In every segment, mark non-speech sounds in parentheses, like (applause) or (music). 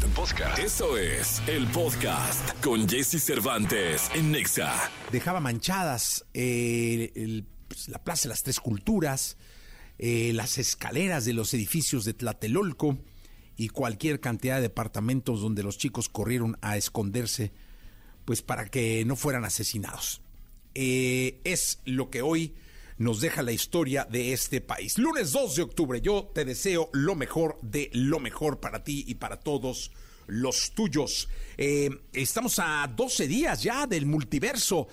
Podcast. Podcast. Eso es el podcast con Jesse Cervantes en Nexa. Dejaba manchadas eh, pues, la Plaza de las Tres Culturas, eh, las escaleras de los edificios de Tlatelolco y cualquier cantidad de departamentos donde los chicos corrieron a esconderse, pues para que no fueran asesinados. Eh, es lo que hoy nos deja la historia de este país. Lunes 2 de octubre, yo te deseo lo mejor de lo mejor para ti y para todos los tuyos. Eh, estamos a 12 días ya del multiverso.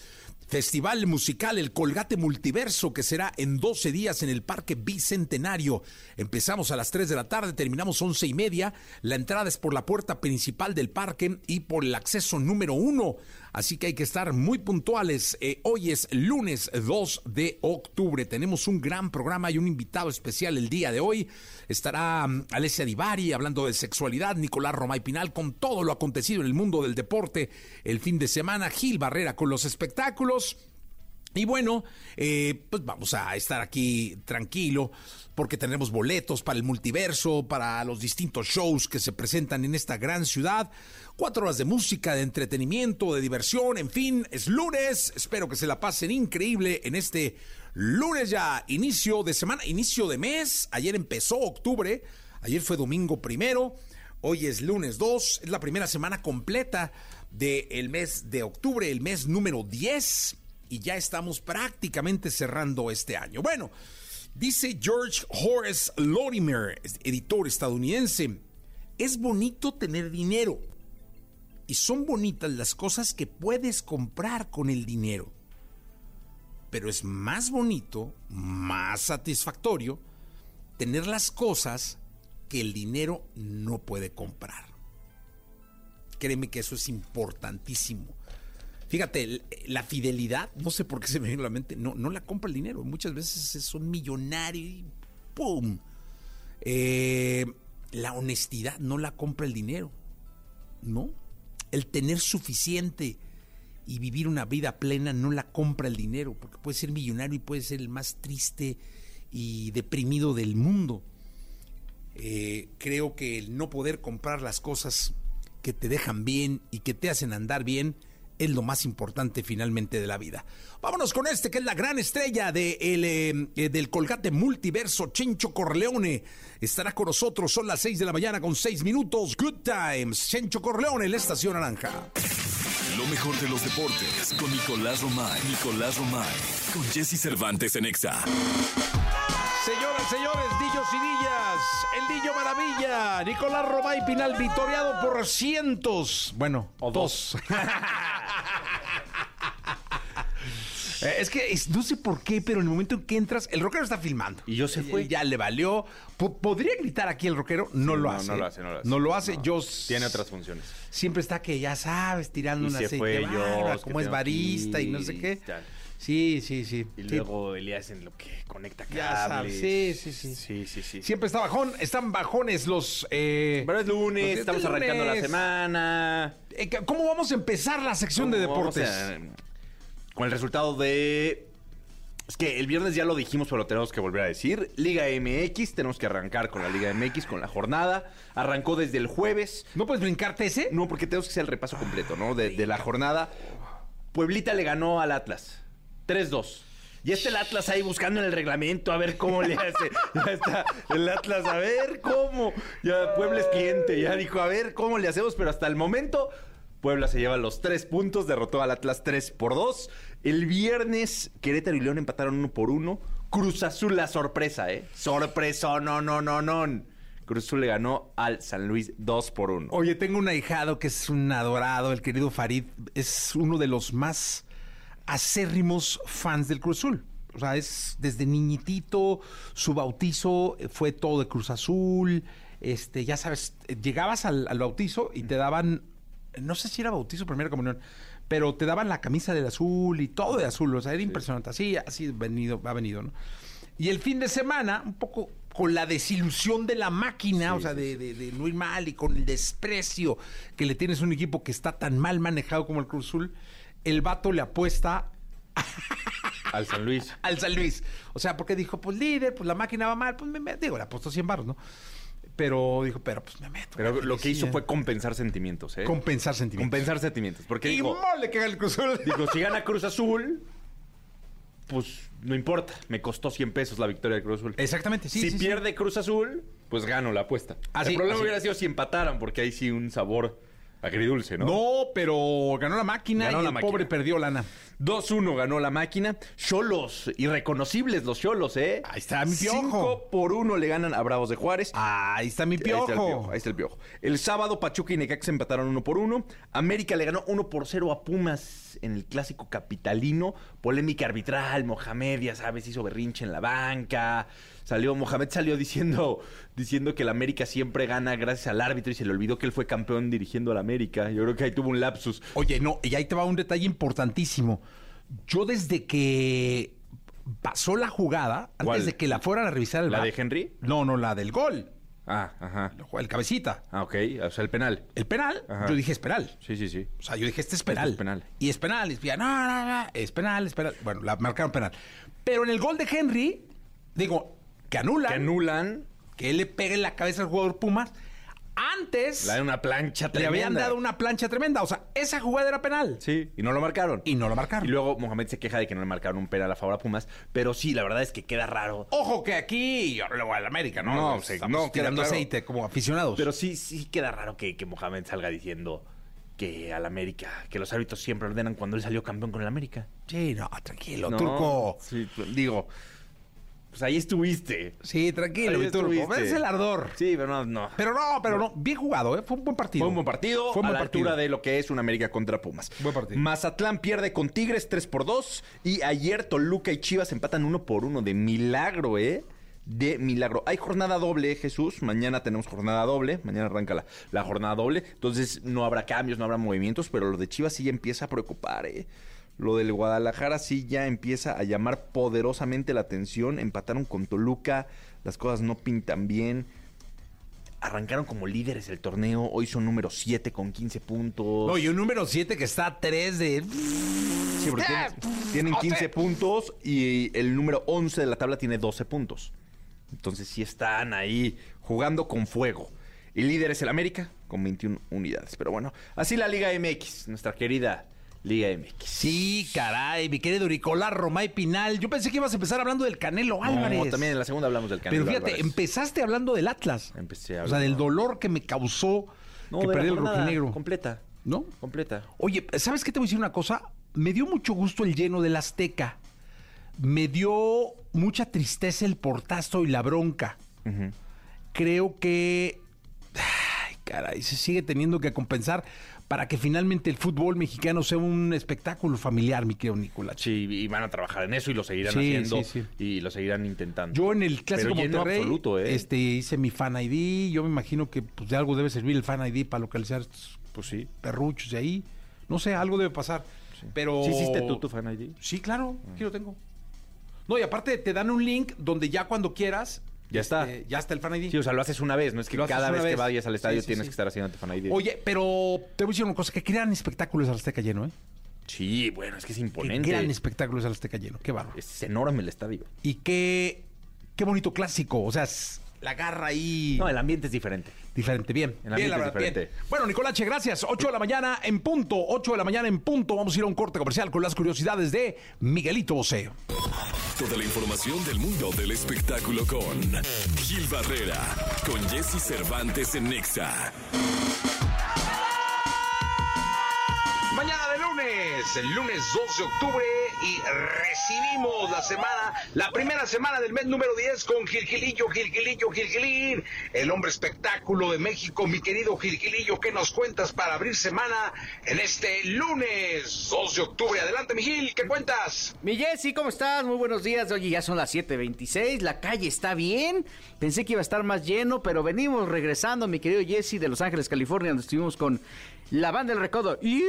Festival musical El Colgate Multiverso que será en 12 días en el Parque Bicentenario. Empezamos a las 3 de la tarde, terminamos 11 y media. La entrada es por la puerta principal del parque y por el acceso número 1. Así que hay que estar muy puntuales. Eh, hoy es lunes 2 de octubre. Tenemos un gran programa y un invitado especial el día de hoy. Estará mm, Alessia Divari hablando de sexualidad, Nicolás Romay Pinal con todo lo acontecido en el mundo del deporte el fin de semana, Gil Barrera con los espectáculos. Y bueno, eh, pues vamos a estar aquí tranquilo porque tenemos boletos para el multiverso, para los distintos shows que se presentan en esta gran ciudad. Cuatro horas de música, de entretenimiento, de diversión, en fin, es lunes. Espero que se la pasen increíble en este lunes ya, inicio de semana, inicio de mes. Ayer empezó octubre, ayer fue domingo primero. Hoy es lunes 2, es la primera semana completa del mes de octubre, el mes número 10, y ya estamos prácticamente cerrando este año. Bueno, dice George Horace Lorimer, editor estadounidense, es bonito tener dinero, y son bonitas las cosas que puedes comprar con el dinero, pero es más bonito, más satisfactorio, tener las cosas que el dinero no puede comprar. Créeme que eso es importantísimo. Fíjate, la fidelidad, no sé por qué se me viene a la mente, no, no la compra el dinero. Muchas veces son millonarios y ¡pum! Eh, la honestidad no la compra el dinero, ¿no? El tener suficiente y vivir una vida plena no la compra el dinero, porque puede ser millonario y puede ser el más triste y deprimido del mundo. Eh, creo que el no poder comprar las cosas que te dejan bien y que te hacen andar bien es lo más importante finalmente de la vida. Vámonos con este que es la gran estrella de el, eh, eh, del Colgate Multiverso, Chencho Corleone. Estará con nosotros, son las 6 de la mañana con 6 minutos. Good times, Chencho Corleone, la estación naranja. Lo mejor de los deportes con Nicolás Romay. Nicolás Romay. Con Jesse Cervantes en Exa. Señoras, señores, Dillos y Dillas, el Dillo Maravilla, Nicolás Romay Pinal, victoriado por cientos, bueno, o dos. (laughs) Eh, Es que es- no sé por qué, pero en el momento en que entras, el rockero está filmando. Y yo se fue. Eh, Ya le valió. Po- ¿Podría gritar aquí el rockero? No, lo, no, hace. no lo hace, no lo hace. No lo hace. No. Yo Tiene otras funciones. siempre está que ya sabes, tirando Y una se aceite fue barba, como es barista y no sé qué. tal. Sí, sí, sí. Y Sí. luego Elías en lo que conecta Ya cables. sabes, sí, sí, sí. Sí, sí, sí. Siempre está bajón, están bajones los... eh, Pero es los lunes, días estamos arrancando la semana. ¿Cómo vamos a empezar la sección de ¿Cómo vamos deportes? Con el resultado de... Es que el viernes ya lo dijimos, pero lo tenemos que volver a decir. Liga MX, tenemos que arrancar con la Liga MX, con la jornada. Arrancó desde el jueves. ¿No puedes brincarte ese? No, porque tenemos que hacer el repaso completo, ¿no? De, de la jornada. Pueblita le ganó al Atlas. 3-2. Y está el Atlas ahí buscando en el reglamento a ver cómo le hace. Ya está el Atlas, a ver cómo. Ya Puebla es cliente, ya dijo, a ver cómo le hacemos, pero hasta el momento Puebla se lleva los tres puntos, derrotó al Atlas 3 por 2. El viernes Querétaro y León empataron uno por uno. Cruz Azul la sorpresa, ¿eh? Sorpresa, no, no, no, no. Cruz Azul le ganó al San Luis 2 por 1. Oye, tengo un ahijado que es un adorado, el querido Farid. Es uno de los más acérrimos fans del Cruz Azul. O sea, es desde niñitito, su bautizo fue todo de Cruz Azul. Este, ya sabes, llegabas al bautizo y te daban, no sé si era bautizo o primera comunión, pero te daban la camisa del azul y todo de azul. O sea, era impresionante. Así, así venido, ha venido, ¿no? Y el fin de semana, un poco con la desilusión de la máquina, o sea, de, de- de no ir mal y con el desprecio que le tienes a un equipo que está tan mal manejado como el Cruz Azul, el vato le apuesta Al San Luis. (laughs) al San Luis. O sea, porque dijo, pues líder, pues la máquina va mal, pues me, me- digo, le apostó 100 baros, ¿no? Pero dijo, pero pues me meto. Pero lo que hizo fue compensar sentimientos, ¿eh? compensar sentimientos. compensar sentimientos. Porque y dijo, mole que gana el Cruz Azul. dijo, si gana Cruz Azul, (laughs) pues no importa. Me costó 100 pesos la victoria de Cruz Azul. Exactamente, sí, si sí, sí. pierde Cruz Azul, pues gano la apuesta. Así, el problema así. hubiera sido si empataran, porque ahí sí un sabor agridulce, ¿no? No, pero ganó la máquina Ganó y la el máquina. pobre perdió lana. 2-1 ganó la máquina. Cholos, irreconocibles los Cholos, ¿eh? Ahí está mi piojo. 5 por 1 le ganan a Bravos de Juárez. Ahí está mi Ahí está el piojo. piojo. Ahí está el piojo. El sábado Pachuca y Necaxa empataron uno por uno. América le ganó uno por cero a Pumas en el clásico capitalino. Polémica arbitral. Mohamed, ya sabes, hizo berrinche en la banca. Salió, Mohamed salió diciendo, diciendo que el América siempre gana gracias al árbitro y se le olvidó que él fue campeón dirigiendo al América. Yo creo que ahí tuvo un lapsus. Oye, no, y ahí te va un detalle importantísimo. Yo desde que pasó la jugada, ¿Cuál? antes de que la fueran a revisar el ¿La de Henry? No, no, la del gol. Ah, ajá. El cabecita. Ah, ok. O sea, el penal. El penal, Ajá. yo dije es penal. Sí, sí, sí. O sea, yo dije, este es penal. es penal. Y es penal. Y decía, no, no, no, es penal, es penal. Bueno, la marcaron penal. Pero en el gol de Henry, digo, que anulan, Que anulan. que él le pegue en la cabeza al jugador Pumas. Antes Le dan una plancha le tremenda. habían dado una plancha tremenda. O sea, esa jugada era penal. Sí, y no lo marcaron. Y no lo marcaron. Y luego Mohamed se queja de que no le marcaron un penal a favor a Pumas. Pero sí, la verdad es que queda raro. Ojo que aquí, le voy al América, ¿no? No, Estamos sí, no, tirando aceite como aficionados. Pero sí, sí queda raro que, que Mohamed salga diciendo que al América, que los árbitros siempre ordenan cuando él salió campeón con el América. sí, no, tranquilo, No, Turco. Sí, digo, pues ahí estuviste. Sí, tranquilo, Ahí estuviste. Es el ardor. Sí, pero no, no. Pero no, pero no. Bien jugado, ¿eh? Fue un buen partido. Fue un buen partido Fue un a buen la partido. altura de lo que es un América contra Pumas. Buen partido. Mazatlán pierde con Tigres 3 por 2 y ayer Toluca y Chivas empatan 1 por 1 de milagro, ¿eh? De milagro. Hay jornada doble, ¿eh, Jesús. Mañana tenemos jornada doble. Mañana arranca la, la jornada doble. Entonces no habrá cambios, no habrá movimientos, pero lo de Chivas sí empieza a preocupar, ¿eh? Lo del Guadalajara sí ya empieza a llamar poderosamente la atención. Empataron con Toluca. Las cosas no pintan bien. Arrancaron como líderes el torneo. Hoy son número 7 con 15 puntos. No, y un número 7 que está a 3 de. Sí, porque tienen, tienen O sea- 15 puntos y el número 11 de la tabla tiene 12 puntos. Entonces sí están ahí jugando con fuego. El líder es el América con 21 unidades. Pero bueno, así la Liga MX, nuestra querida Liga MX. Sí, caray, mi querido Nicolás Romay Pinal. Yo pensé que ibas a empezar hablando del Canelo Álvarez. No, también en la segunda hablamos del Canelo Pero fíjate, Álvarez. empezaste hablando del Atlas. Empecé O sea, del dolor que me causó No, que perdí el rojinegro. Completa. ¿No? Completa. Oye, ¿sabes qué te voy a decir una cosa? Me dio mucho gusto el lleno del Azteca. Me dio mucha tristeza el portazo y la bronca. Creo que. Ay, caray, se sigue teniendo que compensar para que finalmente el fútbol mexicano sea un espectáculo familiar, mi querido Nicolás. Sí, y van a trabajar en eso y lo seguirán Sí, haciendo sí, sí. y lo seguirán intentando. Yo en el Clásico Monterrey absoluto, ¿eh? este, hice mi fan ID. Yo me imagino que pues, de algo debe servir el fan ID para localizar estos Pues sí. perruchos de ahí. No sé, algo debe pasar. Pero... ¿Sí hiciste tú tu fan ID? Sí, claro, Ah. aquí lo tengo. No, y aparte te dan un link donde ya cuando quieras. Ya está. este, ya está el fan ID. Sí, o sea, lo haces una vez, no es que Lo cada una vez, que vez. vayas al estadio Sí, sí, tienes sí. que estar haciendo tu fan ID. Oye, pero te voy a decir una cosa, que crean espectáculos al Azteca lleno, ¿eh? Sí, bueno, es que es Que imponente. crean espectáculos al Azteca lleno, qué bárbaro. Es enorme el estadio. Y qué, qué bonito clásico, o sea, es la garra ahí. No, el ambiente es diferente. Diferente, bien. El bien, ambiente la es verdad, bien. diferente. Bueno, Nicolache, gracias. 8 de la mañana en punto. 8 de la mañana en punto. Vamos a ir a un corte comercial con las curiosidades de Miguelito Bosé. Toda la información del mundo del espectáculo con Gil Barrera, con Jesse Cervantes en Nexa. El lunes 2 de octubre, y recibimos la semana, la primera semana del mes número 10 con Gilgilillo, Gilgilillo, Gilgilín, el hombre espectáculo de México, mi querido Gilgilillo, ¿qué nos cuentas para abrir semana en este lunes 2 de octubre? Adelante, mi Gil, ¿qué cuentas? Mi Jessy, ¿cómo estás? Muy buenos días. Oye, ya son las 7.26, la calle está bien. Pensé que iba a estar más lleno, pero venimos regresando, mi querido Jesse, de Los Ángeles, California, donde estuvimos con la banda del recodo. ¡Iu!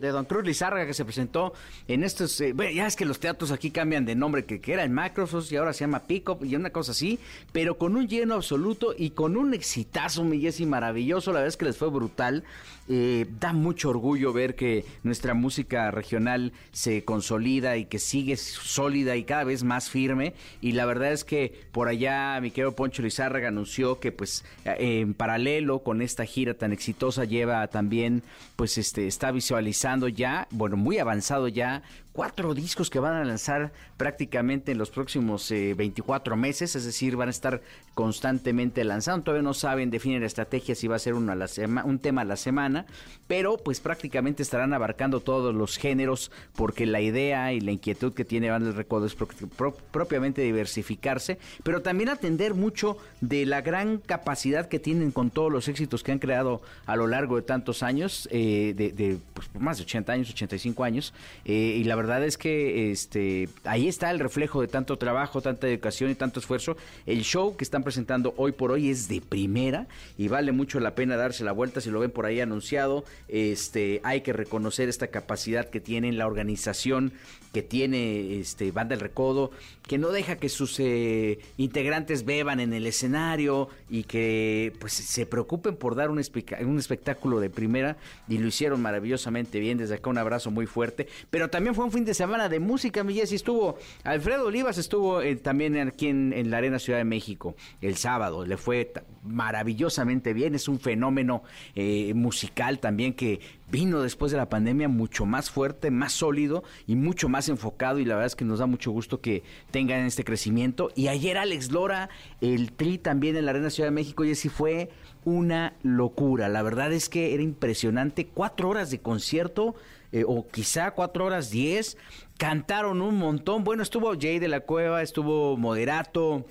De Don Cruz Lizárraga que se presentó en estos, eh, ya es que los teatros aquí cambian de nombre, que, que era el Microsoft y ahora se llama Pickup y una cosa así, pero con un lleno absoluto y con un exitazo, mi maravilloso, la verdad es que les fue brutal. Eh, da mucho orgullo ver que nuestra música regional se consolida y que sigue sólida y cada vez más firme. Y la verdad es que por allá mi querido Poncho Lizárraga anunció que pues eh, en paralelo con esta gira tan exitosa lleva también pues este está visualizando ya, bueno, muy avanzado ya cuatro discos que van a lanzar prácticamente en los próximos 24 eh, meses, es decir, van a estar constantemente lanzando. Todavía no saben, definen la estrategia si va a ser una la un tema a la semana, pero pues prácticamente estarán abarcando todos los géneros porque la idea y la inquietud que tiene Banda del Recodo es propiamente diversificarse, pero también atender mucho de la gran capacidad que tienen con todos los éxitos que han creado a lo largo de tantos años, eh, de, pues, más de 80 años, 85 años, eh, y la verdad verdad es que este ahí está el reflejo de tanto trabajo, tanta educación y tanto esfuerzo. El show que están presentando hoy por hoy es de primera y vale mucho la pena darse la vuelta si lo ven por ahí anunciado. Este, hay que reconocer esta capacidad que tienen la organización que tiene este Banda El Recodo, que no deja que sus eh, integrantes beban en el escenario y que pues se preocupen por dar un, un espectáculo de primera y lo hicieron maravillosamente bien. Desde acá un abrazo muy fuerte, pero también fue un fin de semana de música, mi Jessy. Estuvo Alfredo Olivas, estuvo eh, también aquí en, la Arena Ciudad de México el sábado. Le fue maravillosamente bien. Es un fenómeno eh, musical también que vino después de la pandemia mucho más fuerte, más sólido y mucho más enfocado y la verdad es que nos da mucho gusto que tengan este crecimiento. Y ayer Alex Lora, el Tri también en la Arena Ciudad de México, y así fue una locura. La verdad es que era impresionante, cuatro horas de concierto. Eh, o quizá cuatro horas diez, cantaron un montón. Bueno, estuvo Jay de la Cueva, estuvo Moderato,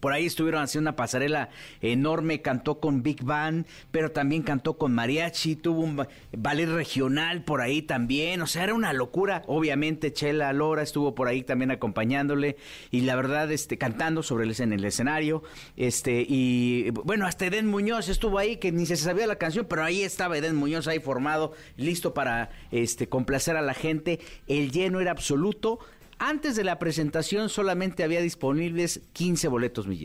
por ahí estuvieron haciendo una pasarela enorme, cantó con Big Band, pero también cantó con mariachi, tuvo un ballet regional por ahí también, o sea, era una locura. Obviamente Chela Lora estuvo por ahí también acompañándole y la verdad este cantando sobre el en el escenario, este y bueno, hasta Eden Muñoz estuvo ahí que ni se sabía la canción, pero ahí estaba Eden Muñoz ahí formado, listo para este complacer a la gente. El lleno era absoluto. Antes de la presentación solamente había disponibles 15 boletos, mi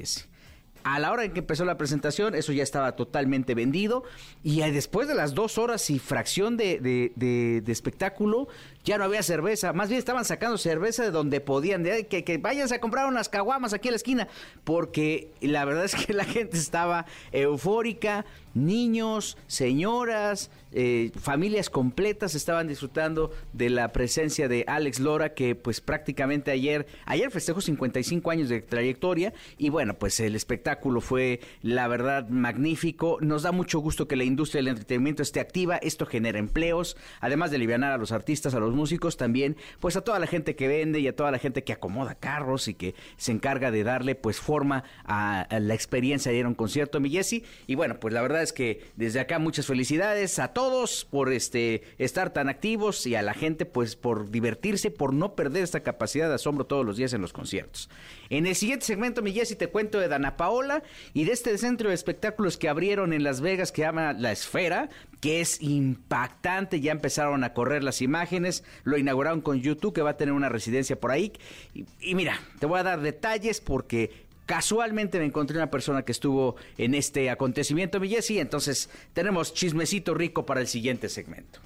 A la hora en que empezó la presentación, eso ya estaba totalmente vendido. Y después de las dos horas y fracción de, de espectáculo, ya no había cerveza, más bien estaban sacando cerveza de donde podían, de, que, que váyanse a comprar unas caguamas aquí a la esquina, porque la verdad es que la gente estaba eufórica, niños, señoras, eh, familias completas estaban disfrutando de la presencia de Alex Lora, que pues prácticamente ayer, ayer festejó 55 años de trayectoria y bueno, pues el espectáculo fue la verdad magnífico. Nos da mucho gusto que la industria del entretenimiento esté activa, esto genera empleos, además de aliviar a los artistas, a los músicos, también pues a toda la gente que vende y a toda la gente que acomoda carros y que se encarga de darle pues forma a, la experiencia de ir a un concierto, mi Jesse. Y bueno, pues la verdad es que desde acá muchas felicidades a todos por este estar tan activos y a la gente pues por divertirse, por no perder esta capacidad de asombro todos los días en los conciertos. En el siguiente segmento, mi Jesse, te cuento de Dana Paola y de este centro de espectáculos que abrieron en Las Vegas que llama La Esfera, que es impactante, ya empezaron a correr las imágenes, lo inauguraron con YouTube, que va a tener una residencia por ahí. Y, mira, te voy a dar detalles porque casualmente me encontré una persona que estuvo en este acontecimiento, mi entonces tenemos chismecito rico para el siguiente segmento.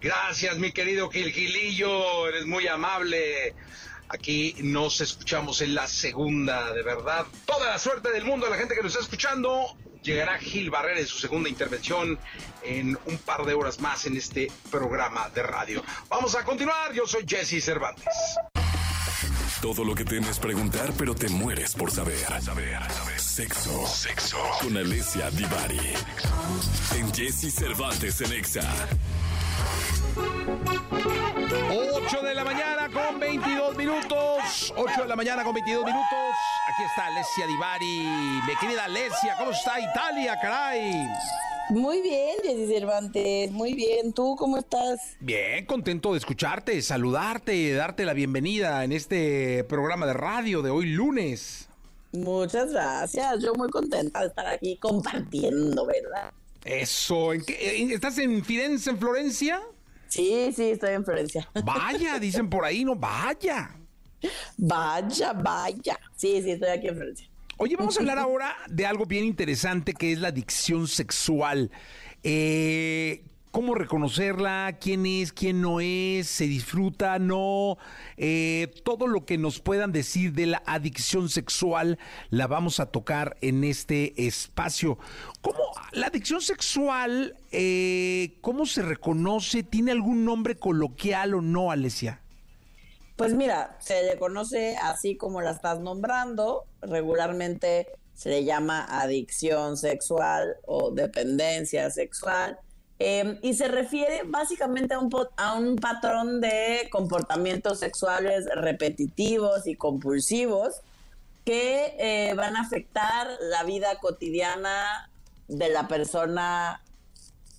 Gracias, mi querido Gilgilillo, eres muy amable. Aquí nos escuchamos en la segunda, de verdad. Toda la suerte del mundo a la gente que nos está escuchando. Llegará Gil Barrera en su segunda intervención en un par de horas más en este programa de radio. Vamos a continuar. Yo soy Jesse Cervantes. Todo lo que temes preguntar, pero te mueres por saber. Saber, Sexo. Sexo. Con Alessia Divari. En Jesse Cervantes en Exa. 8 de la mañana con 22 minutos. 8 de la mañana con 22 minutos. Aquí está Alessia Divari. Mi querida Alessia, ¿cómo está Italia, caray? Muy bien, Jessy Cervantes, muy bien. ¿Tú cómo estás? Bien, contento de escucharte, saludarte, darte la bienvenida en este programa de radio de hoy lunes. Muchas gracias, yo muy contenta de estar aquí compartiendo, ¿verdad? Eso, ¿en qué, ¿estás en Firenze, en Florencia? Sí, sí, estoy en Florencia. Vaya, dicen por ahí, no, vaya. Vaya, vaya. Sí, sí, estoy aquí en Florencia. Oye, vamos a hablar ahora de algo bien interesante que es la adicción sexual. Eh, ¿Cómo reconocerla? ¿Quién es? ¿Quién no es? ¿Se disfruta? ¿No? Eh, todo lo que nos puedan decir de la adicción sexual la vamos a tocar en este espacio. ¿Cómo la adicción sexual, eh, cómo se reconoce? ¿Tiene algún nombre coloquial o no, Alesia? Pues mira, se le conoce así como la estás nombrando. Regularmente se le llama adicción sexual o dependencia sexual. Eh, y se refiere básicamente a un, a un patrón de comportamientos sexuales repetitivos y compulsivos que eh, van a afectar la vida cotidiana de la persona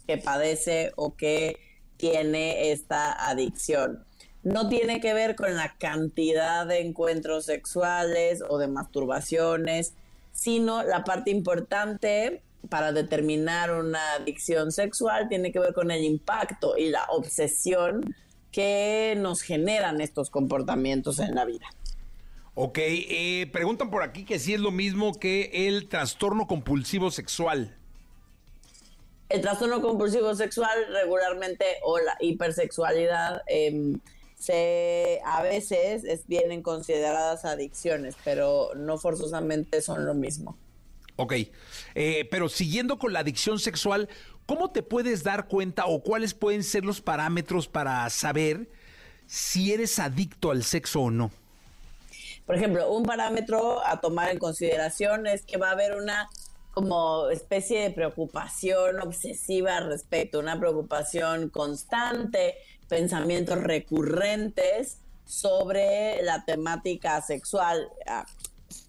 que padece o que tiene esta adicción no tiene que ver con la cantidad de encuentros sexuales o de masturbaciones, sino la parte importante para determinar una adicción sexual tiene que ver con el impacto y la obsesión que nos generan estos comportamientos en la vida. Ok, eh, preguntan por aquí que si es lo mismo que el trastorno compulsivo sexual. El trastorno compulsivo sexual regularmente o la hipersexualidad eh, se a veces es, vienen consideradas adicciones, pero no forzosamente son lo mismo. Ok, eh, pero siguiendo con la adicción sexual, ¿cómo te puedes dar cuenta o cuáles pueden ser los parámetros para saber si eres adicto al sexo o no? Por ejemplo, un parámetro a tomar en consideración es que va a haber una como especie de preocupación obsesiva al respecto, una preocupación constante, pensamientos recurrentes sobre la temática sexual ah,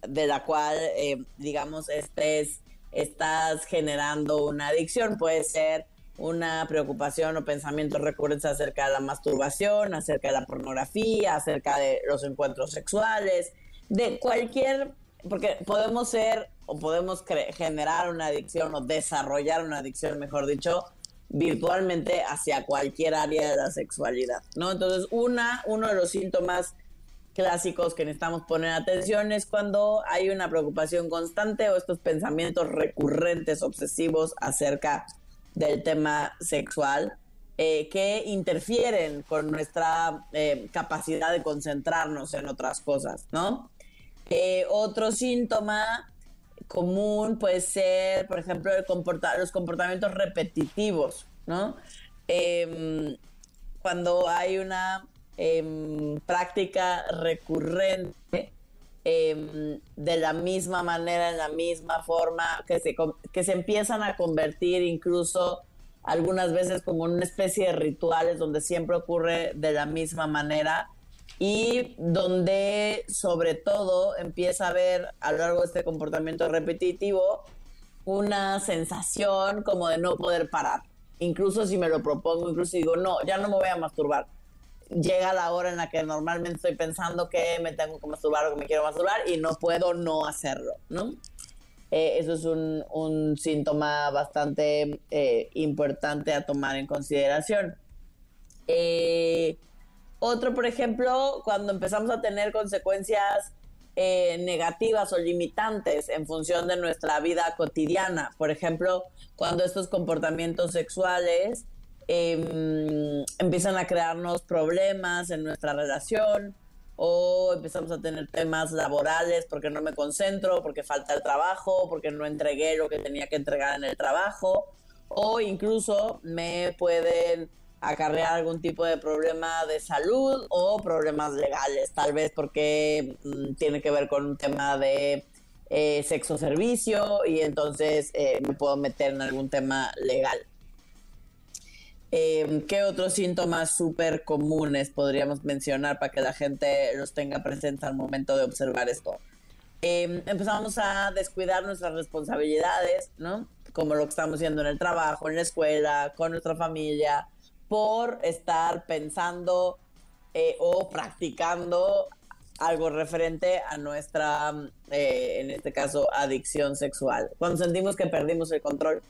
de la cual, eh, digamos, estés, estás generando una adicción. Puede ser una preocupación o pensamientos recurrentes acerca de la masturbación, acerca de la pornografía, acerca de los encuentros sexuales, de cualquier, porque podemos ser o podemos generar una adicción o desarrollar una adicción, mejor dicho, virtualmente hacia cualquier área de la sexualidad, ¿no? Entonces, una, uno de los síntomas clásicos que necesitamos poner atención es cuando hay una preocupación constante o estos pensamientos recurrentes, obsesivos acerca del tema sexual, eh, que interfieren con nuestra eh, capacidad de concentrarnos en otras cosas, ¿no? Eh, otro síntoma común puede ser, por ejemplo, el los comportamientos repetitivos, ¿no? Em, cuando hay una em, práctica recurrente em, de la misma manera, en la misma forma, que se, que se empiezan a convertir incluso algunas veces como una especie de rituales donde siempre ocurre de la misma manera y donde sobre todo empieza a haber a lo largo de este comportamiento repetitivo una sensación como de no poder parar. Incluso si me lo propongo, incluso digo, no, ya no me voy a masturbar. Llega la hora en la que normalmente estoy pensando que me tengo que masturbar o que me quiero masturbar y no puedo no hacerlo, ¿no? Eh, eso es un, síntoma bastante eh, importante a tomar en consideración. Eh, otro, por ejemplo, cuando empezamos a tener consecuencias eh, negativas o limitantes en función de nuestra vida cotidiana. Por ejemplo, cuando estos comportamientos sexuales em, empiezan a crearnos problemas en nuestra relación o empezamos a tener temas laborales porque no me concentro, porque falta el trabajo, porque no entregué lo que tenía que entregar en el trabajo o incluso me pueden acarrear algún tipo de problema de salud o problemas legales, tal vez porque mm, tiene que ver con un tema de eh, sexo servicio y entonces eh, me puedo meter en algún tema legal. Em, ¿Qué otros síntomas súper comunes podríamos mencionar para que la gente los tenga presentes al momento de observar esto? Em, empezamos a descuidar nuestras responsabilidades, ¿no? Como lo que estamos haciendo en el trabajo, en la escuela, con nuestra familia, por estar pensando eh, o practicando algo referente a nuestra, eh, en este caso, adicción sexual. Cuando sentimos que perdimos el control,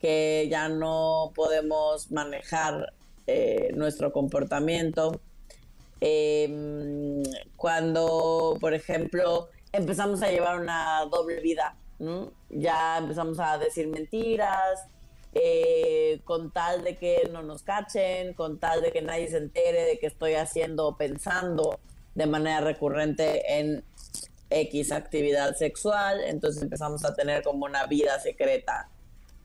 que ya no podemos manejar eh, nuestro comportamiento. Em, cuando, por ejemplo, empezamos a llevar una doble vida, ya empezamos a decir mentiras, eh, con tal de que no nos cachen, con tal de que nadie se entere de que estoy haciendo o pensando de manera recurrente en X actividad sexual, entonces empezamos a tener como una vida secreta,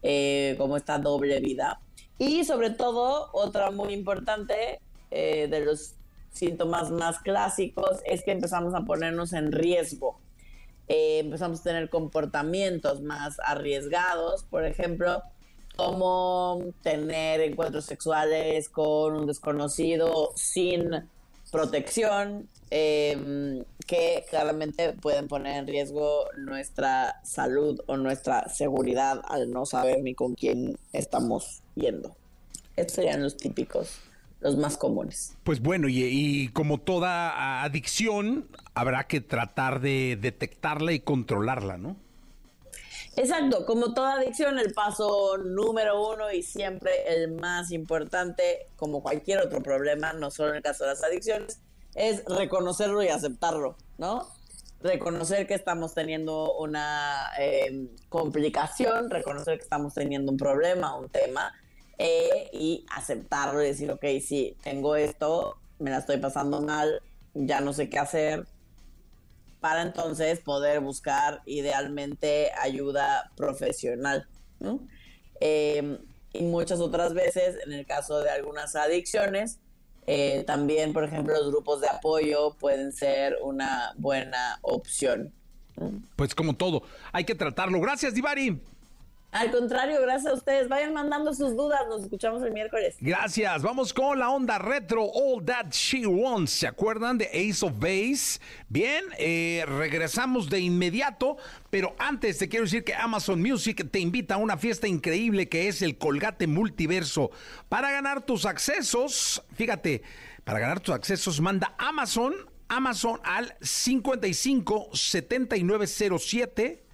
eh, como esta doble vida. Y sobre todo, otra muy importante eh, de los síntomas más clásicos es que empezamos a ponernos en riesgo. Empezamos a tener comportamientos más arriesgados, por ejemplo, como tener encuentros sexuales con un desconocido sin protección, em, que claramente pueden poner en riesgo nuestra salud o nuestra seguridad al no saber ni con quién estamos yendo. Estos serían los típicos los más comunes. Pues bueno, y, como toda adicción, habrá que tratar de detectarla y controlarla, ¿no? Exacto, como toda adicción, el paso número uno y siempre el más importante, como cualquier otro problema, no solo en el caso de las adicciones, es reconocerlo y aceptarlo, ¿no? Reconocer que estamos teniendo una eh, complicación, reconocer que estamos teniendo un problema, un tema, eh, y aceptarlo y decir, ok, sí, tengo esto, me la estoy pasando mal, ya no sé qué hacer, para entonces poder buscar idealmente ayuda profesional. Em, y muchas otras veces, en el caso de algunas adicciones, eh, también, por ejemplo, los grupos de apoyo pueden ser una buena opción. Pues como todo, hay que tratarlo. Gracias, Divari. Al contrario, gracias a ustedes. Vayan mandando sus dudas. Nos escuchamos el miércoles. Gracias. Vamos con la onda retro All That She Wants. ¿Se acuerdan de Ace of Base? Bien, eh, regresamos de inmediato. Pero antes te quiero decir que Amazon Music te invita a una fiesta increíble que es el Colgate Multiverso. Para ganar tus accesos, fíjate, para ganar tus accesos, manda Amazon, Amazon al 55 7907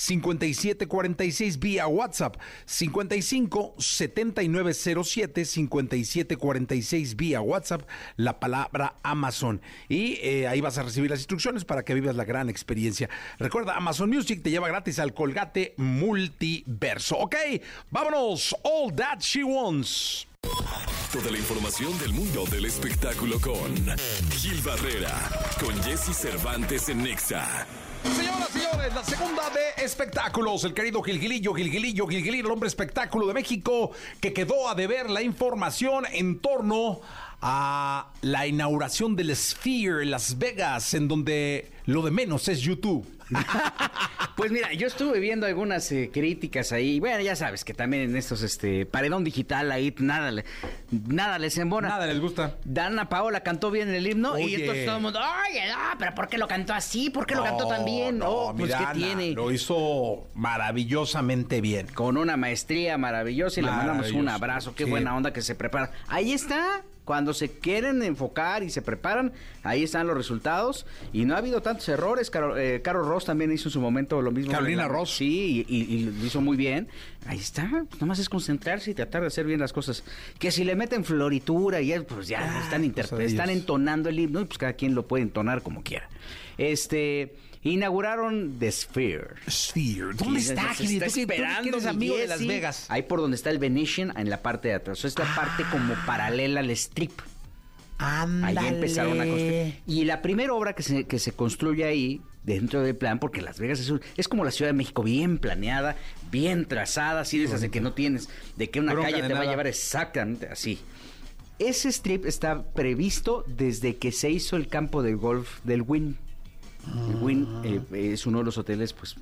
5746 vía WhatsApp 55 7907 5746 vía WhatsApp la palabra Amazon y eh, ahí vas a recibir las instrucciones para que vivas la gran experiencia. Recuerda Amazon Music te lleva gratis al Colgate Multiverso. Ok, vámonos. All that she wants. Toda la información del mundo del espectáculo con Gil Barrera, con Jesse Cervantes en Nexa. Señoras, señores, la segunda de espectáculos. El querido Gilgilillo, Gilgilillo, Gilgilillo, el hombre espectáculo de México, que quedó a deber la información en torno a la inauguración del Sphere en Las Vegas, en donde lo de menos es YouTube. (laughs) pues mira, yo estuve viendo algunas eh, críticas ahí. Bueno, ya sabes que también en estos, este, paredón digital ahí nada, nada les embona. Nada les gusta. Dana Paola cantó bien el himno y entonces todo el mundo, oye, no, pero ¿por qué lo cantó así? ¿Por qué lo cantó tan bien? No, oh, pues ¿qué tiene? Lo hizo maravillosamente bien. Con una maestría maravillosa y le mandamos un abrazo. Qué buena onda que se prepara. Ahí está. Cuando se quieren enfocar y se preparan, ahí están los resultados. Y no ha habido tantos errores. Caro, eh, Ross también hizo en su momento lo mismo. Carolina Ross. Sí, y, lo hizo muy bien. Ahí está. Pues nomás es concentrarse y tratar de hacer bien las cosas. Que si le meten floritura y pues ya ah, están, pues están entonando el himno, y pues cada quien lo puede entonar como quiera. Este inauguraron The Sphere. Sphere. ¿Dónde está, Está esperando, ¿Tú amigo de Las Vegas. Ahí por donde está el Venetian, en la parte de atrás. Es la parte como paralela al strip. Ándale. Ahí empezaron a construir. Y la primera obra que se, que se construye ahí, dentro del plan, porque Las Vegas es, es como la Ciudad de México, bien planeada, bien trazada, así de esas de que no tienes, de que una calle te va a llevar exactamente así. Ese strip está previsto desde que se hizo el campo de golf del Win. El Win eh, es uno de los hoteles pues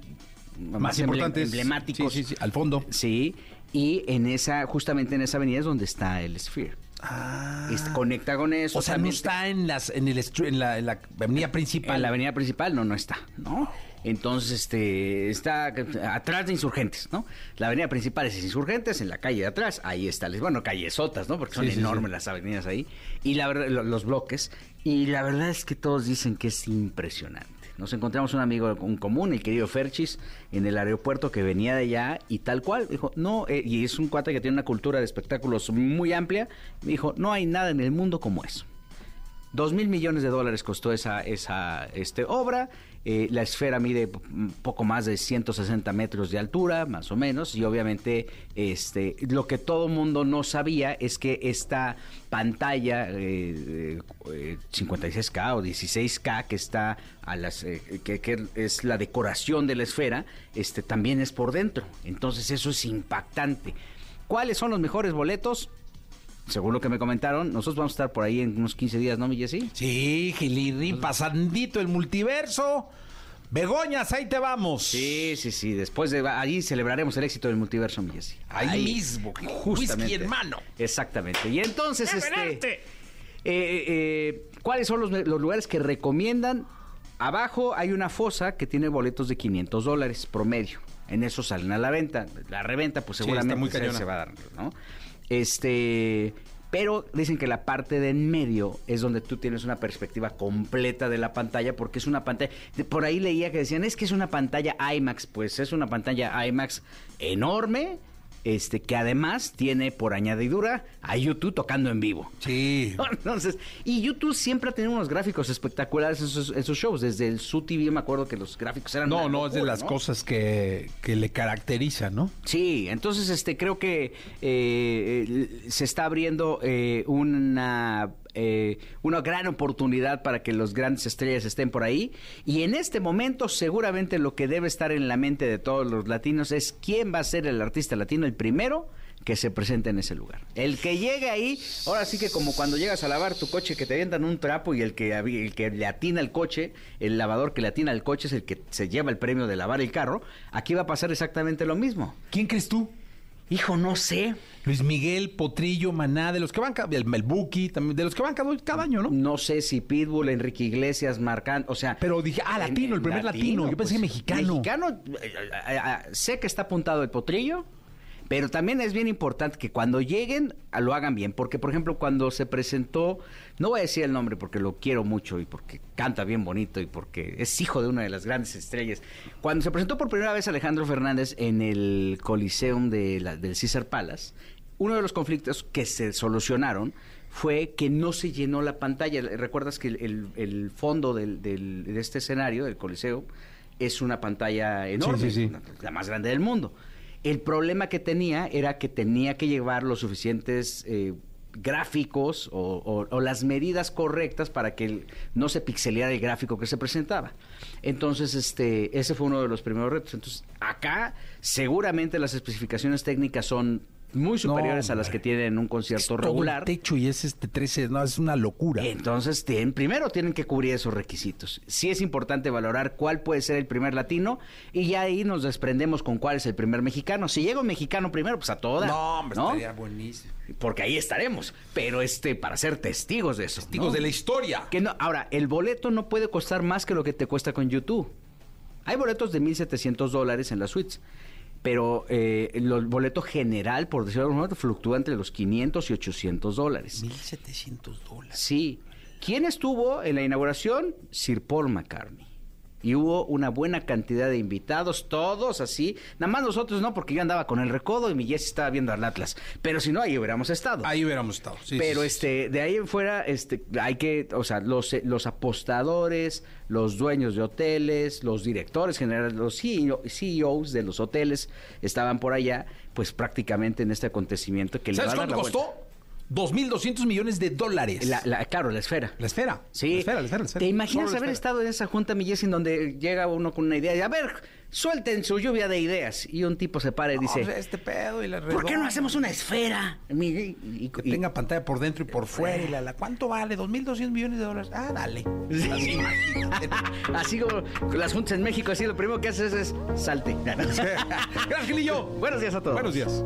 más, importantes, emblemáticos. Sí, sí, al fondo. Sí, y en esa, justamente en esa avenida es donde está el Sphere. Ah. Conecta con eso. O sea, no está en las en el en la, en la, avenida principal. En la avenida principal no no está, ¿no? Entonces, este, está atrás de Insurgentes, ¿no? La avenida principal es Insurgentes, en la calle de atrás, ahí está, bueno, callesotas, ¿no? Porque son enormes las avenidas ahí. Y la los bloques. Y la verdad es que todos dicen que es impresionante. Nos encontramos un amigo en común, el querido Ferchis, en el aeropuerto que venía de allá y tal cual. Dijo, no, eh, y es un cuate que tiene una cultura de espectáculos muy amplia. Me dijo, no hay nada en el mundo como eso. Dos mil millones de dólares costó esa, esa este, obra. Eh, la esfera mide poco más de 160 metros de altura, más o menos. Y obviamente este, lo que todo mundo no sabía es que esta pantalla 56K o 16K que está a las eh, que, que, es la decoración de la esfera, este, también es por dentro. Entonces eso es impactante. ¿Cuáles son los mejores boletos? Según lo que me comentaron, nosotros vamos a estar por ahí en unos 15 días, ¿no, mi Jessy? Sí, Gilirín, pasandito el multiverso. Begoñas, ahí te vamos. Sí, sí, sí. Después de allí celebraremos el éxito del multiverso, mi Jessy. Ahí, mismo, justamente. Whisky en mano. Exactamente. Y entonces, este. Eh, eh, ¿Cuáles son los, los lugares que recomiendan? Abajo hay una fosa que tiene boletos de 500 dólares promedio. En eso salen a la venta. La reventa, pues Sí, seguramente cañona. se va a dar, ¿no? Este. Pero dicen que la parte de en medio es donde tú tienes una perspectiva completa de la pantalla, porque es una pantalla. de- Por ahí leía que decían, es que es una pantalla IMAX. Pues es una pantalla IMAX enorme, este, que además tiene por añadidura a YouTube tocando en vivo. Sí. (laughs) Entonces, y YouTube siempre ha tenido unos gráficos espectaculares en sus, en sus shows. Desde el Su TV me acuerdo que los gráficos eran. No, no, es de las ¿no? cosas que, que le caracterizan, ¿no? Sí, entonces este creo que eh, eh, se está abriendo eh, una eh, una gran oportunidad para que los grandes estrellas estén por ahí y en este momento seguramente lo que debe estar en la mente de todos los latinos es quién va a ser el artista latino el primero que se presente en ese lugar. El que llegue ahí, ahora sí que como cuando llegas a lavar tu coche que te avientan un trapo y el que, el que le atina el coche, el lavador que le atina el coche es el que se lleva el premio de lavar el carro, aquí va a pasar exactamente lo mismo. ¿Quién crees tú? Hijo, no sé. Luis Miguel, Potrillo, Maná, de los que van, ca- el, el Buki, también, de los que van cada, cada año, ¿no? No sé si Pitbull, Enrique Iglesias, Marcán, o sea... Pero dije, ah, latino, el primer latino. Yo pensé que mexicano. Mexicano, eh, eh, eh, sé que está apuntado el potrillo, pero también es bien importante que cuando lleguen a- lo hagan bien, porque por ejemplo cuando se presentó, no voy a decir el nombre porque lo quiero mucho y porque canta bien bonito y porque es hijo de una de las grandes estrellas, cuando se presentó por primera vez Alejandro Fernández en el Coliseum de la- del César Palace, uno de los conflictos que se solucionaron fue que no se llenó la pantalla. Recuerdas que el, fondo del- del- de este escenario, del Coliseo, es una pantalla enorme, sí, sí. la más grande del mundo. El problema que tenía era que tenía que llevar los suficientes eh, gráficos o, o- las medidas correctas para que no se pixeleara el gráfico que se presentaba. Entonces, este, ese fue uno de los primeros retos. Entonces, acá seguramente las especificaciones técnicas son muy superiores a las que tienen un Es concierto todo regular. el techo y es este 13, no, es una locura. Entonces, tienen, primero tienen que cubrir esos requisitos. Sí es importante valorar cuál puede ser el primer latino y ya ahí nos desprendemos con cuál es el primer mexicano. Si llega un mexicano primero, pues a toda. no, hombre, ¿no? estaría buenísimo. Porque ahí estaremos. Pero este, para ser testigos de eso. Testigos ¿no? de la historia. Que no, ahora, el boleto no puede costar más que lo que te cuesta con YouTube. Hay boletos de 1.700 dólares en las suites. Pero eh, el boleto general, por decirlo de alguna manera, fluctúa entre los 500 y 800 dólares. 1700 dólares. Sí. ¿Quién estuvo en la inauguración? Sir Paul McCartney. Y hubo una buena cantidad de invitados, todos así. Nada más nosotros no, porque yo andaba con el recodo y mi Jess estaba viendo al Atlas. Pero si no, ahí hubiéramos estado. Ahí hubiéramos estado. sí, Pero sí, sí. este, de ahí en fuera, este, hay que, o sea, los, eh, los apostadores, los dueños de hoteles, los directores generales, los CEO CEOs de los hoteles estaban por allá, pues prácticamente en este acontecimiento que le ¿Sabes va a dar cuánto la costó? 2.200 millones de dólares. La- la- claro, la esfera. La esfera. Sí. La esfera, la esfera, la esfera. ¿Te imaginas haber estado en esa junta, mi Jessy, en donde llega uno con una idea y a ver, suelten su lluvia de ideas? Y un tipo se para y dice, pues, este pedo y la ¿por qué no hacemos una esfera? Y- y- Que y- tenga pantalla por dentro y por fuera. Y la, la- ¿Cuánto vale? 2.200 millones de dólares. Ah, dale. Así, imagínate. (laughs) Así como las juntas en México, así lo primero que haces es salte. (laughs) Gracias, Gilillo. Buenos días a todos. Buenos días.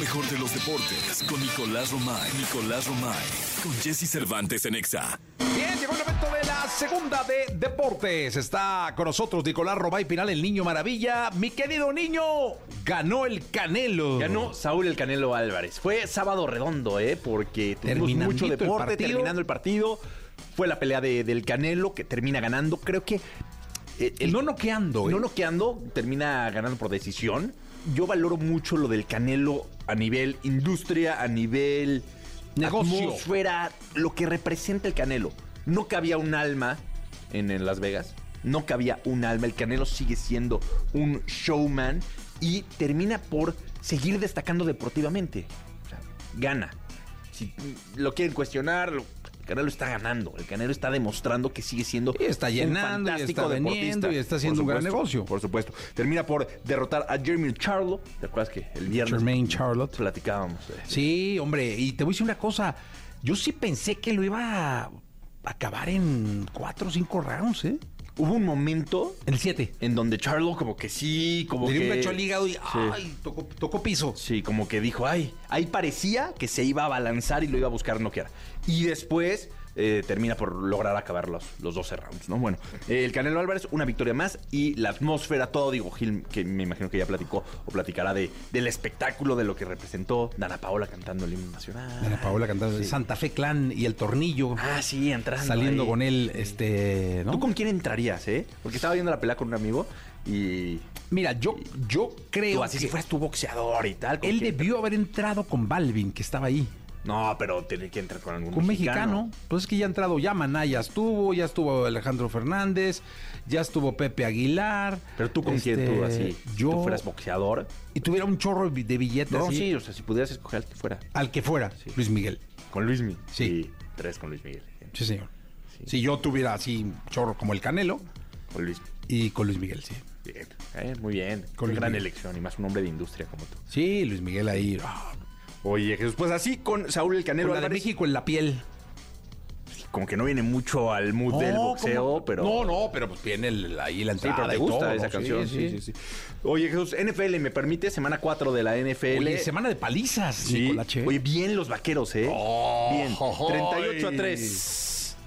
Mejor de los deportes con Nicolás Romay. Nicolás Romay. Con Jesse Cervantes en Exa. Bien, llegó el momento de la segunda de deportes. Está con nosotros Nicolás Robay Pinal, el niño maravilla. Mi querido niño, ganó el Canelo. Ganó Saúl el Canelo Álvarez. Fue sábado redondo, ¿eh? Porque tuvimos mucho deporte, terminando el partido. fue la pelea de- del Canelo que termina ganando. Creo que eh, el- no noqueando, ¿eh? no noqueando, termina ganando por decisión. Yo valoro mucho lo del Canelo a nivel industria, a nivel Negocio. atmósfera, lo que representa el Canelo. No cabía un alma en, en Las Vegas. No cabía un alma. El Canelo sigue siendo un showman y termina por seguir destacando deportivamente. O sea, gana. Si lo quieren cuestionar, lo- Canelo está ganando. El Canelo está demostrando que sigue siendo Y está un llenando, y está vendiendo, deportista. y está haciendo un gran negocio. Por supuesto. Termina por derrotar a Jeremy Charlo. ¿Te acuerdas que el viernes Jermaine Charlotte. platicábamos? de- Sí, hombre, y te voy a decir una cosa. Yo sí pensé que lo iba a acabar en cuatro o cinco rounds, ¿eh? Hubo un momento En el siete. en donde Charlo como que sí, como Le dio que... un gancho al hígado y Sí. ay, tocó, tocó piso. Sí, como que dijo, ay, ahí parecía que se iba a balanzar y lo iba a buscar noquear. Y después eh, termina por lograr acabar los, los 12 rounds, ¿no? Bueno, eh, el Canelo Álvarez, una victoria más y la atmósfera, todo, digo, Gil, que me imagino que ya platicó o platicará de, del espectáculo, de lo que representó Dana Paola cantando el himno nacional. Ana Paola cantando Sí. Santa Fe Clan y el tornillo. Ah, sí, entrando saliendo ahí. con él, este, ¿no? ¿Tú con quién entrarías, eh? Porque estaba viendo la pelea con un amigo y... Mira, yo, yo creo Tú, así que si fueras tu boxeador y tal. ¿con él quién? debió haber entrado con Balvin, que estaba ahí. No, pero tiene que entrar con algún Con mexicano. Pues es que ya ha entrado, ya Maná ya estuvo, ya estuvo Alejandro Fernández, ya estuvo Pepe Aguilar. Pero tú con quién este, tú así, si Yo. tú fueras boxeador. Y tuviera un chorro de billetes. No, así, sí, o sea, si pudieras escoger al que fuera. Al que fuera, Luis Miguel. Con Luis Miguel. Sí. tres con Luis Miguel. Sí, señor. Sí. Si yo tuviera así un chorro como el Canelo Con Luis y con Luis Miguel, sí. Bien. Eh, muy bien. Con gran Miguel. elección y más un hombre de industria como tú. Sí, Luis Miguel ahí. ah, Oye, Jesús, pues así con Saúl el Canelo con la de Álvarez, México en la piel. como que no viene mucho al mood del boxeo, pero... No, no, pero pues viene el- ahí la Sí, entrada. pero te y gusta todo, esa canción. Sí, sí, sí. Oye, Jesús, NFL, ¿me permite? Semana 4 de la NFL. Oye, semana de palizas, Sí. Nicolache. Oye, bien los vaqueros, ¿eh? Oh, bien. jojoy. 38 a 3.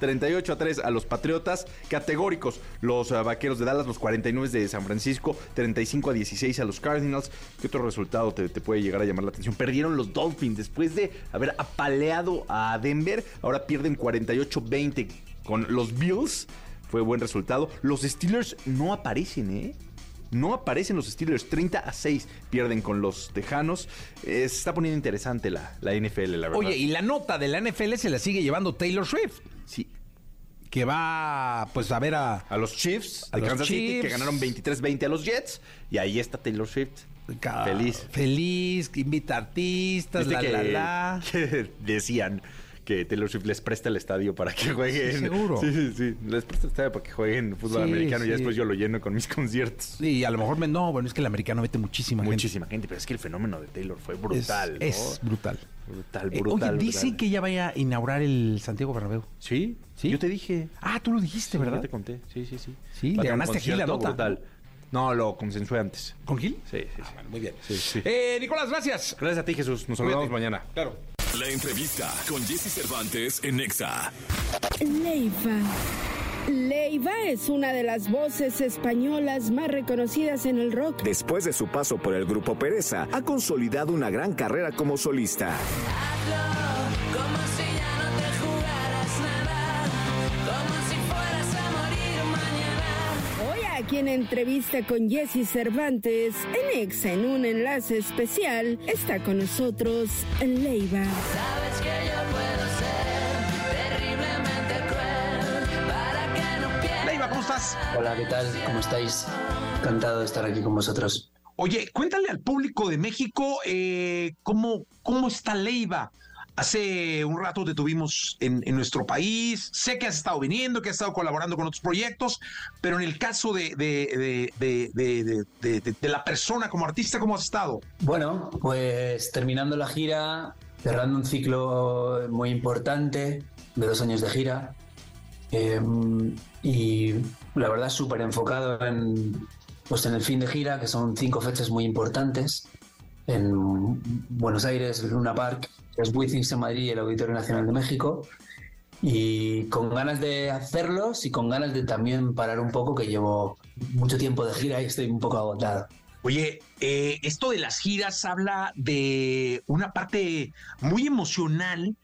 38 a 3 a los Patriotas, categóricos. Los ah, vaqueros de Dallas, los 49 de San Francisco, 35 a 16 a los Cardinals. ¿Qué otro resultado te, te puede llegar a llamar la atención? Perdieron los Dolphins después de haber apaleado a Denver. Ahora pierden 48-20 con los Bills. Fue buen resultado. Los Steelers no aparecen, ¿eh? No aparecen los Steelers, 30 a 6 pierden con los Tejanos. Eh, se está poniendo interesante la, la NFL, la verdad. Oye, y la nota de la NFL se la sigue llevando Taylor Swift, sí, que va pues a ver a... a los Chiefs A de los Kansas City que ganaron 23-20 a los Jets y ahí está Taylor Swift. Feliz. Feliz, que invita artistas, ¿Viste la, que, la, la. (laughs) que decían que Taylor Swift les presta el estadio para que jueguen. Sí, seguro. Sí, sí, sí. Les presta el estadio para que jueguen fútbol Sí, americano y sí. después yo lo lleno con mis (laughs) conciertos. Y a lo mejor me... No, bueno, es que el americano mete muchísima gente. Muchísima gente, pero es que el fenómeno de Taylor fue Es, brutal. ¿no? es brutal. Brutal, Eh, brutal. oye, dicen brutal. que ya vaya a inaugurar el Santiago Bernabéu. ¿Sí? ¿Sí? Yo te dije. Ah, tú lo dijiste, Sí, ¿verdad? yo te conté. Sí, sí, sí. Sí, le ganaste a Gil la nota. brutal. No, lo consensué antes. ¿Con Gil? Sí, sí, sí. Ah, bueno, muy bien. Sí, sí. Eh, Nicolás, gracias. Gracias a ti, Jesús. Nos saludamos mañana. Claro. La entrevista con Jesse Cervantes en Nexa. Leiva. Leiva es una de las voces españolas más reconocidas en el rock. Después de su paso por el grupo Pereza, ha consolidado una gran carrera como solista. Aquí en entrevista con Jesse Cervantes, en Exa en un enlace especial, está con nosotros Leiva. Sabes que yo puedo ser terriblemente cruel para que no pierdas. Leiva, ¿cómo estás? Hola, ¿qué tal? ¿Cómo estáis? Encantado de estar aquí con vosotros. Oye, cuéntale al público de México eh, cómo, cómo está Leiva. Hace un rato te tuvimos en, nuestro país. Sé que has estado viniendo, que has estado colaborando con otros proyectos, pero en el caso de, de, de, de, la persona como artista, ¿cómo has estado? Bueno, pues terminando la gira, cerrando un ciclo muy importante de dos años de gira. eh, y la verdad súper enfocado en, pues en el fin de gira, que son cinco fechas muy importantes. En Buenos Aires, Luna Park, los Withings en Madrid y el Auditorio Nacional de México. Y con ganas de hacerlos y con ganas de también parar un poco, que llevo mucho tiempo de gira y estoy un poco agotado. Oye, eh, esto de las giras habla de una parte muy emocional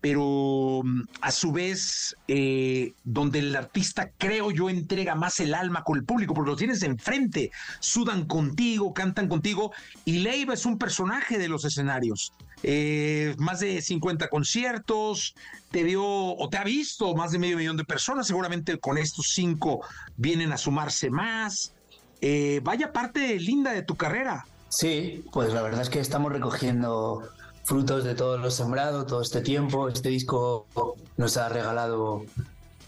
pero mm, a su vez, eh, donde el artista, creo yo, entrega más el alma con el público, porque lo tienes enfrente, sudan contigo, cantan contigo, y Leiva es un personaje de los escenarios. Eh, más de 50 conciertos, te vio o te ha visto más de medio millón de personas, seguramente con estos cinco vienen a sumarse más. Eh, vaya parte linda de tu carrera. Sí, pues la verdad es que estamos recogiendo frutos de todo lo sembrado todo este tiempo. Este disco nos ha regalado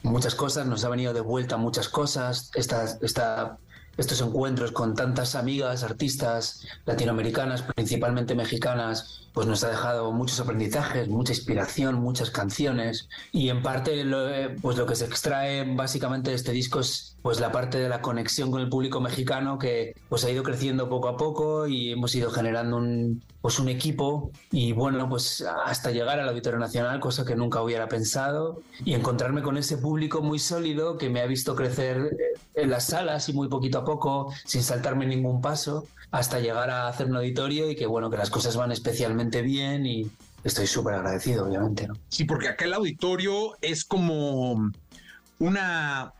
muchas cosas, nos ha venido de vuelta muchas cosas. Esta, esta, estos encuentros con tantas amigas, artistas latinoamericanas, principalmente mexicanas, pues nos ha dejado muchos aprendizajes, mucha inspiración, muchas canciones. Y en parte lo, eh, pues lo que se extrae básicamente de este disco es pues la parte de la conexión con el público mexicano que pues ha ido creciendo poco a poco y hemos ido generando un pues un equipo. Y bueno pues hasta llegar al Auditorio Nacional cosa que nunca hubiera pensado. Y encontrarme con ese público muy sólido que me ha visto crecer eh, en las salas y muy poquito a poco sin saltarme ningún paso hasta llegar a hacer un auditorio y que bueno que las cosas van especialmente bien y estoy súper agradecido obviamente ¿no? Sí, porque acá el auditorio es como una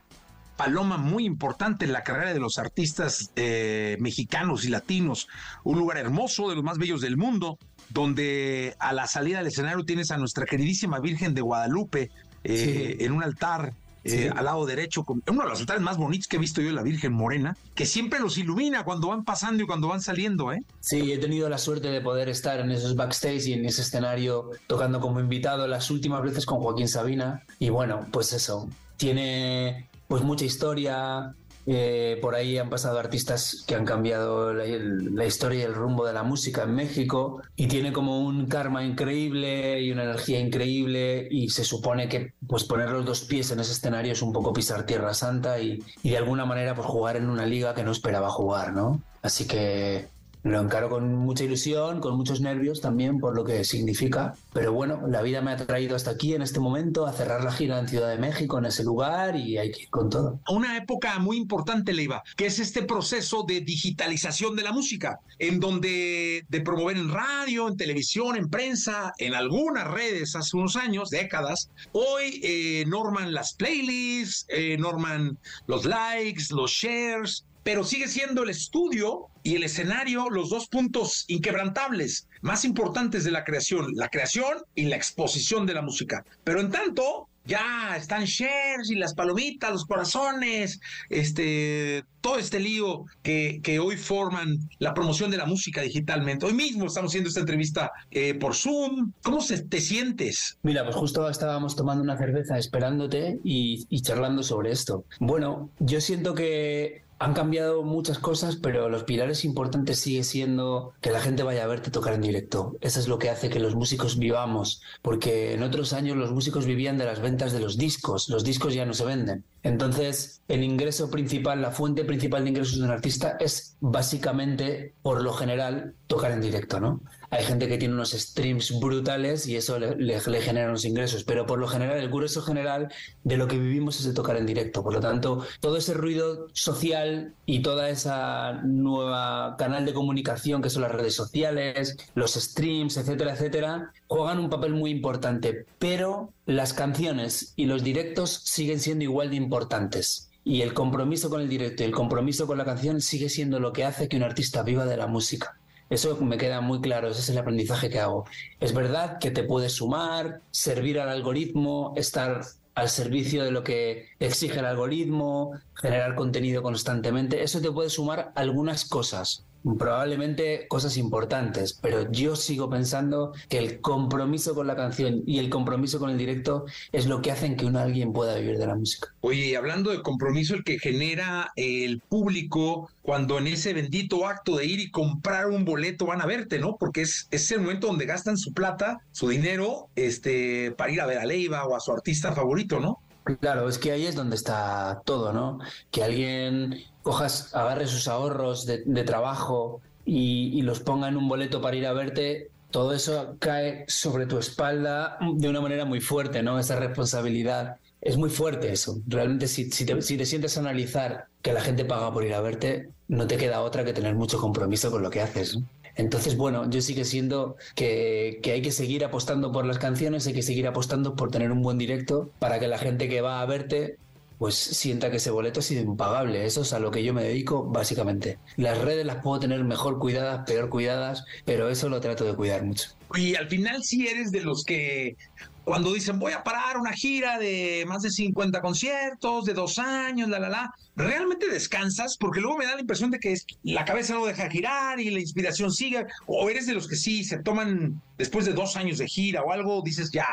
paloma muy importante en la carrera de los artistas eh, mexicanos y latinos. Un lugar hermoso, de los más bellos del mundo, donde a la salida del escenario tienes a nuestra queridísima Virgen de Guadalupe eh, en un altar. Eh, al lado derecho, con uno de los altares más bonitos que he visto yo, la Virgen Morena, que siempre los ilumina cuando van pasando y cuando van saliendo, ¿eh? Sí, he tenido la suerte de poder estar en esos backstage y en ese escenario tocando como invitado las últimas veces con Joaquín Sabina. Y bueno, pues eso, tiene pues mucha historia. Eh, por ahí han pasado artistas que han cambiado la, la historia y el rumbo de la música en México y tiene como un karma increíble y una energía increíble y se supone que pues poner los dos pies en ese escenario es un poco pisar tierra santa y, y de alguna manera pues jugar en una liga que no esperaba jugar, ¿no? Así que lo encaro con mucha ilusión, con muchos nervios también por lo que significa. Pero bueno, la vida me ha traído hasta aquí en este momento a cerrar la gira en Ciudad de México, en ese lugar, y hay que ir con todo. una época muy importante, Leiva, que es este proceso de digitalización de la música, en donde de promover en radio, en televisión, en prensa, en algunas redes hace unos años, décadas, hoy eh, norman las playlists, eh, norman los likes, los shares, pero sigue siendo el estudio y el escenario los dos puntos inquebrantables más importantes de la creación, la creación y la exposición de la música. Pero en tanto, ya están shares y las palomitas, los corazones, este, todo este lío que, que hoy forman la promoción de la música digitalmente. Hoy mismo estamos haciendo esta entrevista eh, por Zoom. ¿Cómo se, te sientes? Mira, pues justo estábamos tomando una cerveza esperándote y, y charlando sobre esto. Bueno, yo siento que han cambiado muchas cosas, pero los pilares importantes sigue siendo que la gente vaya a verte tocar en directo. Eso es lo que hace que los músicos vivamos, porque en otros años los músicos vivían de las ventas de los discos, los discos ya no se venden. Entonces, el ingreso principal, la fuente principal de ingresos de un artista es básicamente, por lo general, tocar en directo, ¿no? Hay gente que tiene unos streams brutales y eso le, genera unos ingresos, pero por lo general, el grueso general de lo que vivimos es de tocar en directo. Por lo tanto, todo ese ruido social y toda esa nueva canal de comunicación que son las redes sociales, los streams, etcétera, etcétera, juegan un papel muy importante, pero las canciones y los directos siguen siendo igual de importantes. Y el compromiso con el directo y el compromiso con la canción sigue siendo lo que hace que un artista viva de la música. Eso me queda muy claro, ese es el aprendizaje que hago. Es verdad que te puedes sumar, servir al algoritmo, estar al servicio de lo que exige el algoritmo, generar contenido constantemente. Eso te puede sumar algunas cosas, probablemente cosas importantes, pero yo sigo pensando que el compromiso con la canción y el compromiso con el directo es lo que hacen que un alguien pueda vivir de la música. Oye, y hablando de compromiso, el que genera el público cuando en ese bendito acto de ir y comprar un boleto van a verte, ¿no? Porque es, es el momento donde gastan su plata, su dinero, este, para ir a ver a Leiva o a su artista favorito, ¿no? Claro, es que ahí es donde está todo, ¿no? Que alguien cojas, agarre sus ahorros de, trabajo y, los ponga en un boleto para ir a verte, todo eso cae sobre tu espalda de una manera muy fuerte, ¿no? Esa responsabilidad. Es muy fuerte eso. Realmente si, te, si te sientes analizar que la gente paga por ir a verte, no te queda otra que tener mucho compromiso con lo que haces. Entonces, bueno, yo sigue siendo que, que hay que seguir apostando por las canciones, hay que seguir apostando por tener un buen directo para que la gente que va a verte pues sienta que ese boleto es impagable. Eso es a lo que yo me dedico básicamente. Las redes las puedo tener mejor cuidadas, peor cuidadas, pero eso lo trato de cuidar mucho. Y al final sí eres de los que cuando dicen voy a parar una gira de más de 50 conciertos, de dos años, la, la, la, ¿realmente descansas? Porque luego me da la impresión de que la cabeza no deja girar y la inspiración sigue. O eres de los que sí se toman después de dos años de gira o algo, dices ya,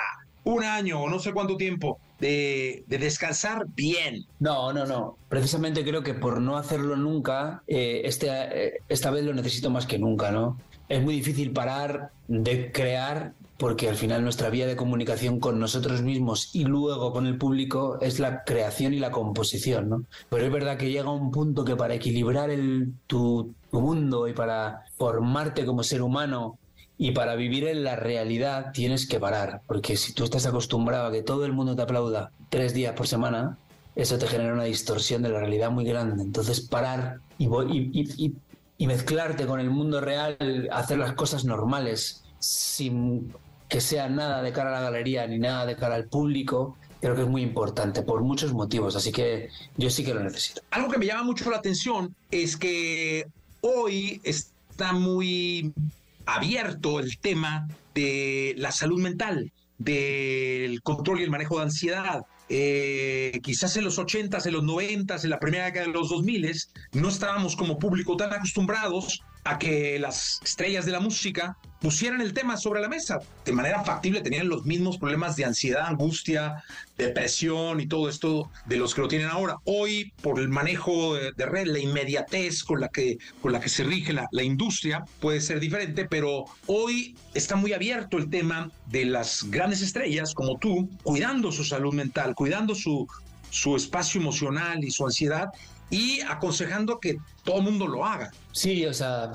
un año o no sé cuánto tiempo de, de descansar bien. No, no, no. Precisamente creo que por no hacerlo nunca, eh, este, eh, esta vez lo necesito más que nunca, ¿no? Es muy difícil parar de crear porque al final nuestra vía de comunicación con nosotros mismos y luego con el público es la creación y la composición, ¿no? Pero es verdad que llega un punto que para equilibrar el, tu mundo y para formarte como ser humano y para vivir en la realidad tienes que parar, porque si tú estás acostumbrado a que todo el mundo te aplauda tres días por semana, eso te genera una distorsión de la realidad muy grande. Entonces parar y, y mezclarte con el mundo real, hacer las cosas normales, sin que sea nada de cara a la galería ni nada de cara al público, creo que es muy importante por muchos motivos. Así que yo sí que lo necesito. Algo que me llama mucho la atención es que hoy está muy abierto el tema de la salud mental, del control y el manejo de ansiedad. Eh, quizás en los 80s, en los 90s, en la primera década de los 2000s, no estábamos como público tan acostumbrados a que las estrellas de la música pusieran el tema sobre la mesa. De manera factible tenían los mismos problemas de ansiedad, angustia, depresión y todo esto de los que lo tienen ahora. Hoy, por el manejo de, red, la inmediatez con la que, con la que se rige la, la industria puede ser diferente, pero hoy está muy abierto el tema de las grandes estrellas como tú, cuidando su salud mental, cuidando su, su espacio emocional y su ansiedad y aconsejando que todo el mundo lo haga. Sí, o sea,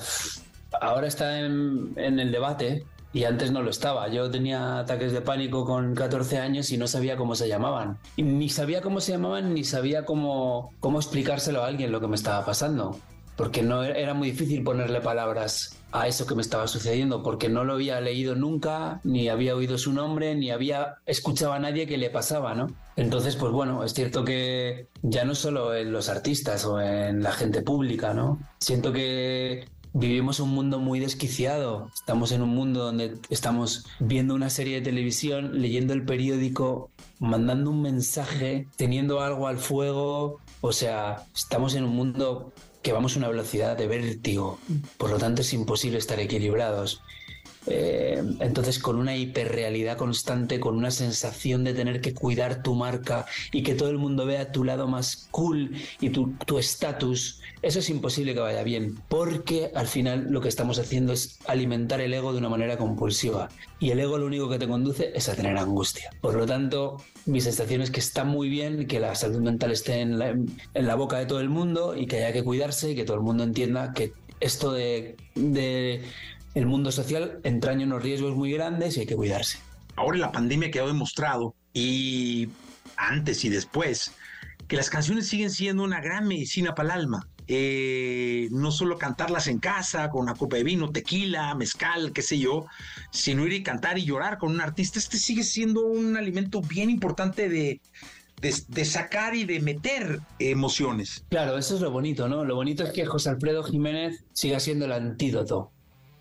ahora está en, el debate y antes no lo estaba. Yo tenía ataques de pánico con 14 años y no sabía cómo se llamaban. Ni sabía cómo se llamaban ni sabía cómo, cómo explicárselo a alguien lo que me estaba pasando. Porque no era era muy difícil ponerle palabras a eso que me estaba sucediendo, porque no lo había leído nunca, ni había oído su nombre, ni había escuchado a nadie que le pasaba, ¿no? Entonces, pues bueno, es cierto que ya no solo en los artistas o en la gente pública, ¿no? Siento que vivimos un mundo muy desquiciado. Estamos en un mundo donde estamos viendo una serie de televisión, leyendo el periódico, mandando un mensaje, teniendo algo al fuego. O sea, estamos en un mundo que vamos a una velocidad de vértigo. Por lo tanto, es imposible estar equilibrados. Eh, entonces, con una hiperrealidad constante, con una sensación de tener que cuidar tu marca y que todo el mundo vea tu lado más cool y tu tu estatus, eso es imposible que vaya bien, porque al final lo que estamos haciendo es alimentar el ego de una manera compulsiva. Y el ego lo único que te conduce es a tener angustia. Por lo tanto, mi sensación es que está muy bien que la salud mental esté en la, en la boca de todo el mundo y que haya que cuidarse y que todo el mundo entienda que esto de, de el mundo social entraña unos riesgos muy grandes y hay que cuidarse. Ahora la pandemia quedó demostrado y antes y después que las canciones siguen siendo una gran medicina para el alma. Eh, no solo cantarlas en casa con una copa de vino, tequila, mezcal, qué sé yo, sino ir y cantar y llorar con un artista. Este sigue siendo un alimento bien importante de, de, de sacar y de meter emociones. Claro, eso es lo bonito, ¿no? Lo bonito es que José Alfredo Jiménez siga siendo el antídoto.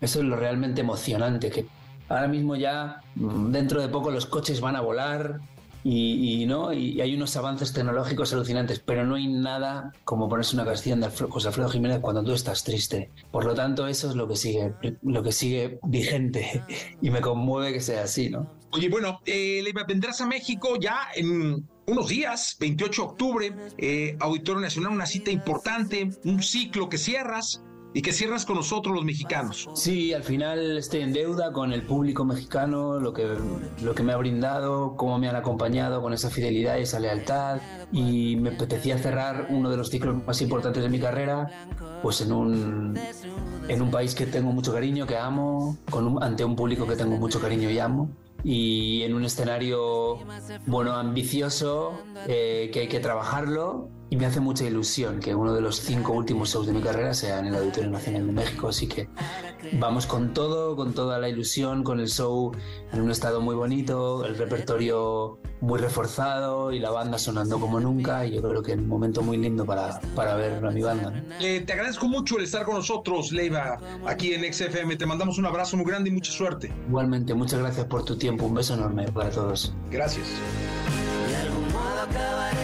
Eso es lo realmente emocionante, que ahora mismo ya mm, dentro de poco los coches van a volar y, y, ¿no? y hay unos avances tecnológicos alucinantes, pero no hay nada como ponerse una canción de José Alfredo Jiménez cuando tú estás triste. Por lo tanto, eso es lo que sigue, lo que sigue vigente y me conmueve que sea así, ¿no? Oye, bueno, eh, vendrás a México ya en unos días, 28 de octubre, eh, Auditorio Nacional, una cita importante, un ciclo que cierras y que cierras con nosotros los mexicanos. Sí, al final estoy en deuda con el público mexicano, lo que, lo que me ha brindado, cómo me han acompañado con esa fidelidad y esa lealtad. Y me apetecía cerrar uno de los ciclos más importantes de mi carrera, pues en un, en un país que tengo mucho cariño, que amo, con un- ante un público que tengo mucho cariño y amo. Y en un escenario, bueno, ambicioso, eh, que hay que trabajarlo y me hace mucha ilusión que uno de los cinco últimos shows de mi carrera sea en el Auditorio Nacional de México. Así que vamos con todo, con toda la ilusión, con el show en un estado muy bonito, el repertorio muy reforzado y la banda sonando como nunca. Y yo creo que es un momento muy lindo para, para ver a mi banda. Eh, te agradezco mucho el estar con nosotros, Leiva, aquí en XFM. Te mandamos un abrazo muy grande y mucha suerte. Igualmente, muchas gracias por tu tiempo. Un beso enorme para todos. Gracias. De algún modo acabaré